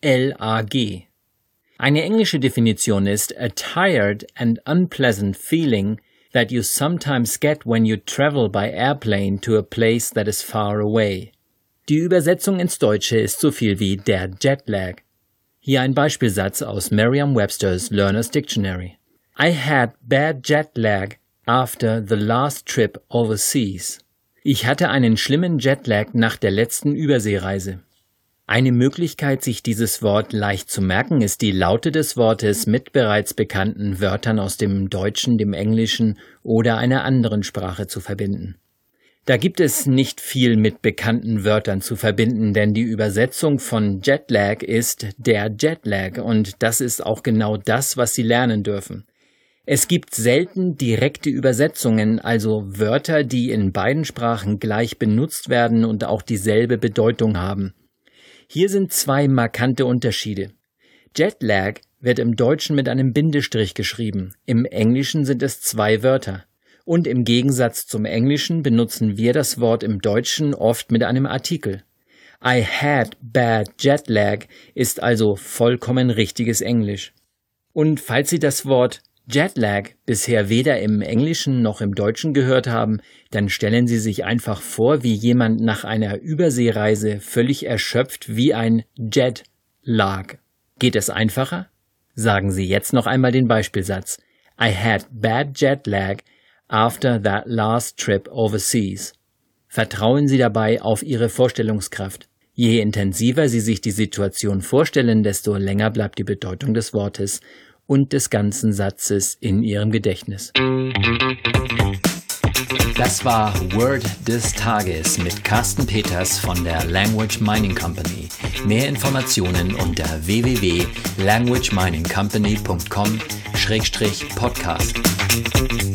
L-A-G. Eine englische Definition ist a tired and unpleasant feeling that you sometimes get when you travel by airplane to a place that is far away. Die Übersetzung ins Deutsche ist so viel wie der Jetlag. Hier ein Beispielsatz aus Merriam-Webster's Learner's Dictionary. I had bad jet lag after the last trip overseas. Ich hatte einen schlimmen Jetlag nach der letzten Überseereise. Eine Möglichkeit, sich dieses Wort leicht zu merken, ist die Laute des Wortes mit bereits bekannten Wörtern aus dem Deutschen, dem Englischen oder einer anderen Sprache zu verbinden. Da gibt es nicht viel mit bekannten Wörtern zu verbinden, denn die Übersetzung von Jetlag ist der Jetlag und das ist auch genau das, was Sie lernen dürfen. Es gibt selten direkte Übersetzungen, also Wörter, die in beiden Sprachen gleich benutzt werden und auch dieselbe Bedeutung haben. Hier sind zwei markante Unterschiede. Jetlag wird im Deutschen mit einem Bindestrich geschrieben, im Englischen sind es zwei Wörter. Und im Gegensatz zum Englischen benutzen wir das Wort im Deutschen oft mit einem Artikel. I had bad jet lag ist also vollkommen richtiges Englisch. Und falls Sie das Wort Jetlag bisher weder im Englischen noch im Deutschen gehört haben, dann stellen Sie sich einfach vor, wie jemand nach einer Überseereise völlig erschöpft wie ein Jet lag. Geht es einfacher? Sagen Sie jetzt noch einmal den Beispielsatz. I had bad jet lag after that last trip overseas. Vertrauen Sie dabei auf Ihre Vorstellungskraft. Je intensiver Sie sich die Situation vorstellen, desto länger bleibt die Bedeutung des Wortes und des ganzen Satzes in ihrem Gedächtnis. Das war Word des Tages mit Carsten Peters von der Language Mining Company. Mehr Informationen unter www.languageminingcompany.com-podcast.